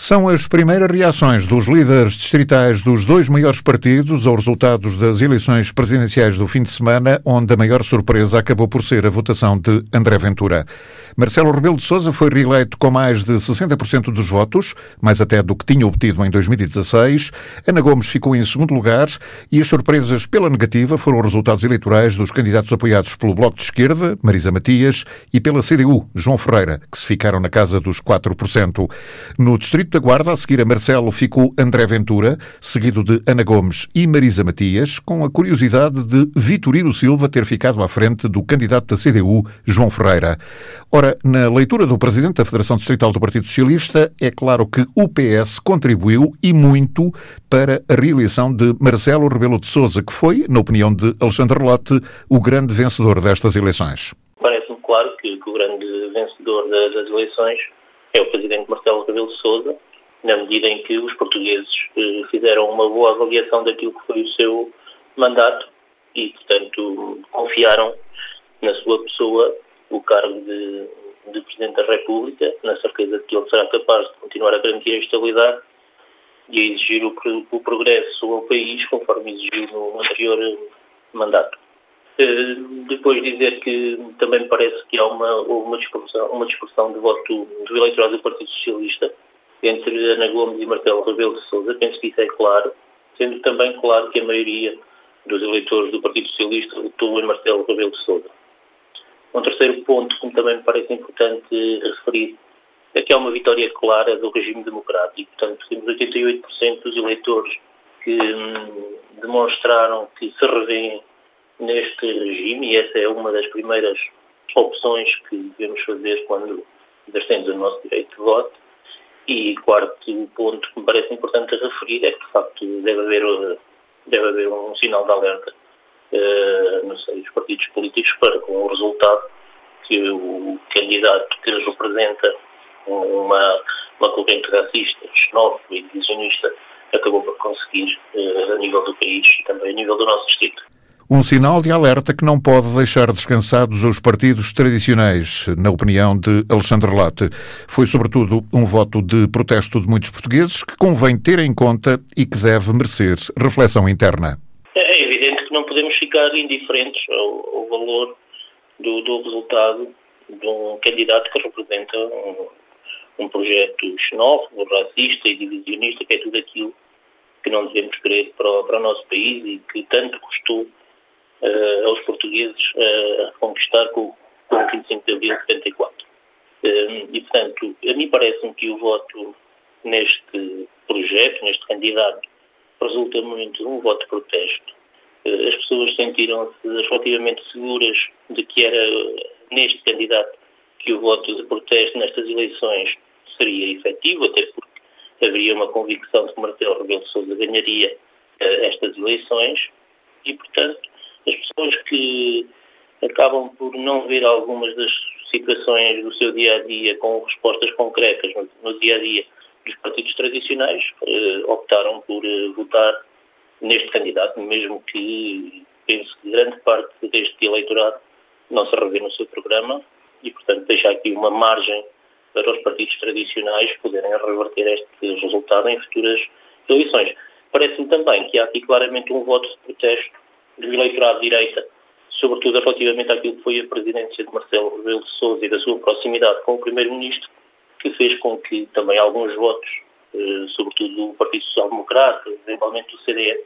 São as primeiras reações dos líderes distritais dos dois maiores partidos aos resultados das eleições presidenciais do fim de semana, onde a maior surpresa acabou por ser a votação de André Ventura. Marcelo Rebelo de Sousa foi reeleito com mais de 60% dos votos, mais até do que tinha obtido em 2016. Ana Gomes ficou em segundo lugar e as surpresas pela negativa foram os resultados eleitorais dos candidatos apoiados pelo Bloco de Esquerda, Marisa Matias, e pela CDU, João Ferreira, que se ficaram na casa dos 4%. No distrito Distrito da Guarda, a seguir a Marcelo, ficou André Ventura, seguido de Ana Gomes e Marisa Matias, com a curiosidade de Vitorino Silva ter ficado à frente do candidato da CDU, João Ferreira. Ora, na leitura do Presidente da Federação Distrital do Partido Socialista, é claro que o PS contribuiu e muito para a reeleição de Marcelo Rebelo de Sousa, que foi, na opinião de Alexandre Lotte, o grande vencedor destas eleições. Parece-me claro que, que, o grande vencedor das, das eleições é o Presidente Marcelo Rebelo Sousa, na medida em que os portugueses eh, fizeram uma boa avaliação daquilo que foi o seu mandato e, portanto, confiaram na sua pessoa o cargo de, de Presidente da República, na certeza de que ele será capaz de continuar a garantir a estabilidade e a exigir o, o progresso ao país, conforme exigiu no anterior mandato. Eh, depois dizer que também me parece que há uma, uma, discussão, uma discussão de voto do eleitorado do Partido Socialista entre Ana Gomes e Marcelo Rebelo de Sousa. Penso que isso é claro, sendo também claro que a maioria dos eleitores do Partido Socialista votou em Marcelo Rebelo de Sousa. Um terceiro ponto que também me parece importante referir é que há uma vitória clara do regime democrático. Portanto, temos 88% dos eleitores que hum, demonstraram que se revêem neste regime e essa é uma das primeiras opções que devemos fazer quando exercemos o nosso direito de voto. E quarto ponto que me parece importante referir é que, de facto, deve haver, deve haver um sinal de alerta uh, partidos políticos para com o resultado que o candidato que representa uma, uma corrente racista, xenófoba e divisionista acabou por conseguir uh, a nível do país e também a nível do nosso distrito. Um sinal de alerta que não pode deixar descansados os partidos tradicionais, na opinião de Alexandre Late. Foi, sobretudo, um voto de protesto de muitos portugueses que convém ter em conta e que deve merecer reflexão interna. É evidente que não podemos ficar indiferentes ao, ao valor do, do, resultado de um candidato que representa um, um projeto xenófobo, racista e divisionista, que é tudo aquilo que não devemos querer para, para o nosso país e que tanto custou uh, aos portugueses uh, a conquistar com, com o 25 de abril de 74. Uh, e, portanto, a mim parece-me que o voto neste projeto, neste candidato, resulta muito de um voto de protesto. As pessoas sentiram-se relativamente seguras de que era neste candidato que o voto de protesto nestas eleições seria efetivo, até porque haveria uma convicção de que Marcelo Rebelo Sousa ganharia estas eleições e, portanto, as pessoas que acabam por não ver algumas das situações do seu dia a dia com respostas concretas no, dia a dia dos partidos tradicionais, eh, optaram por eh, votar neste candidato, mesmo que penso que grande parte deste eleitorado não se revê no seu programa e, portanto, deixa aqui uma margem para os partidos tradicionais poderem reverter este resultado em futuras eleições. Parece-me também que há aqui claramente um voto de protesto do eleitorado de direita, sobretudo relativamente àquilo que foi a presidência de Marcelo Rebelo de Sousa e da sua proximidade com o Primeiro-Ministro, que fez com que também alguns votos, eh, sobretudo do Partido Social Democrata, eventualmente do CDE,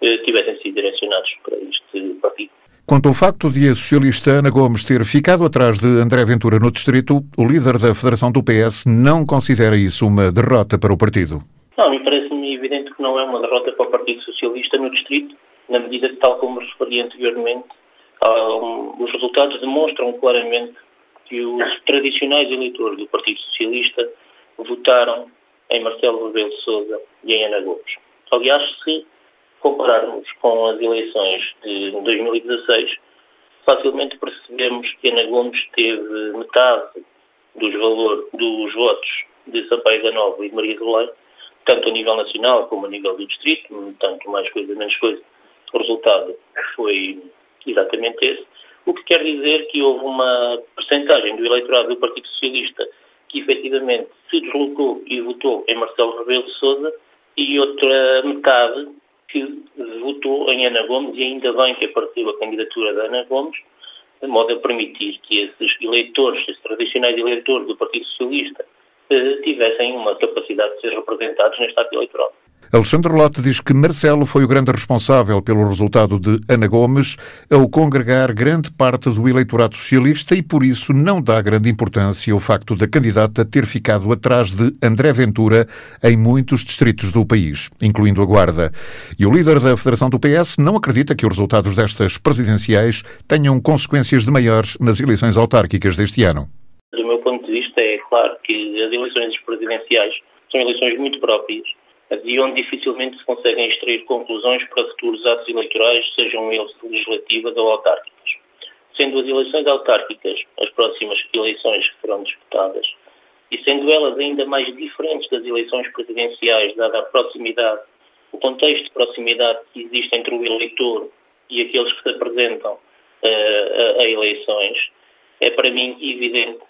eh, tivessem sido direcionados para este partido. Quanto ao facto de a socialista Ana Gomes ter ficado atrás de André Ventura no distrito, o líder da Federação do PS não considera isso uma derrota para o partido. Não, me parece-me evidente que não é uma derrota para o Partido Socialista no distrito, na medida que, tal como referi anteriormente, os resultados demonstram claramente que os tradicionais eleitores do Partido Socialista votaram em Marcelo Rebelo de Sousa e em Ana Gomes. Aliás, se compararmos com as eleições de 2016, facilmente percebemos que Ana Gomes teve metade dos, valor, dos votos de Sampaio da Nova e de Maria do Leite, tanto a nível nacional como a nível do distrito, tanto mais coisa, menos coisa, o resultado foi exatamente esse, o que quer dizer que houve uma percentagem do eleitorado do Partido Socialista que efetivamente se deslocou e votou em Marcelo Rebelo de Sousa e outra metade que votou em Ana Gomes e ainda bem que apareceu a candidatura da Ana Gomes, de modo a permitir que esses eleitores, esses tradicionais eleitores do Partido Socialista, eh, tivessem uma capacidade de ser representados neste ato eleitoral. Alexandre Lotte diz que Marcelo foi o grande responsável pelo resultado de Ana Gomes ao congregar grande parte do eleitorado socialista e por isso não dá grande importância ao facto da candidata ter ficado atrás de André Ventura em muitos distritos do país, incluindo a Guarda. E o líder da Federação do PS não acredita que os resultados destas presidenciais tenham consequências de maiores nas eleições autárquicas deste ano. Do meu ponto de vista, é claro que as eleições presidenciais são eleições muito próprias de onde dificilmente se conseguem extrair conclusões para futuros atos eleitorais, sejam eles legislativas ou autárquicas. Sendo as eleições autárquicas as próximas eleições que serão disputadas, e sendo elas ainda mais diferentes das eleições presidenciais, dada a proximidade, o contexto de proximidade que existe entre o eleitor e aqueles que se apresentam uh, a, a eleições, é para mim evidente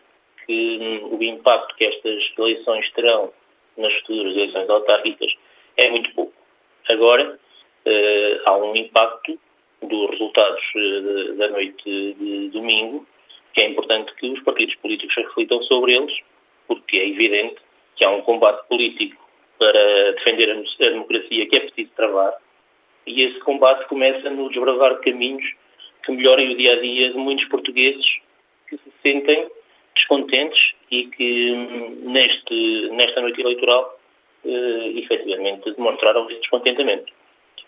que um, o impacto que estas eleições terão nas futuras eleições autárquicas é muito pouco. Agora, uh, há um impacto dos resultados uh, da noite de domingo, que é importante que os partidos políticos reflitam sobre eles, porque é evidente que há um combate político para defender a democracia que é preciso travar, e esse combate começa no desbravar caminhos que melhorem o dia a dia de muitos portugueses que se sentem descontentes e que neste, nesta noite eleitoral eh, efetivamente demonstraram esse descontentamento.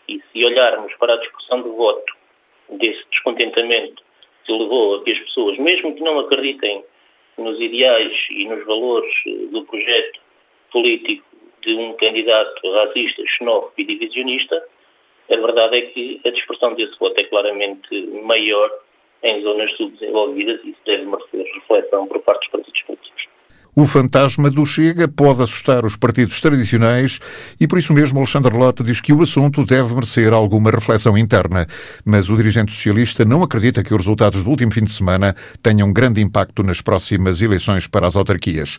E se olharmos para a discussão de voto desse descontentamento que levou a que as pessoas, mesmo que não acreditem nos ideais e nos valores eh, do projeto político de um candidato racista, xenófobo e divisionista, a verdade é que a dispersão desse voto é claramente maior em zonas subdesenvolvidas e isso deve merecer reflexão por parte dos partidos políticos. O fantasma do Chega pode assustar os partidos tradicionais e por isso mesmo Alexandre Lota diz que o assunto deve merecer alguma reflexão interna. Mas o dirigente socialista não acredita que os resultados do último fim de semana tenham grande impacto nas próximas eleições para as autarquias.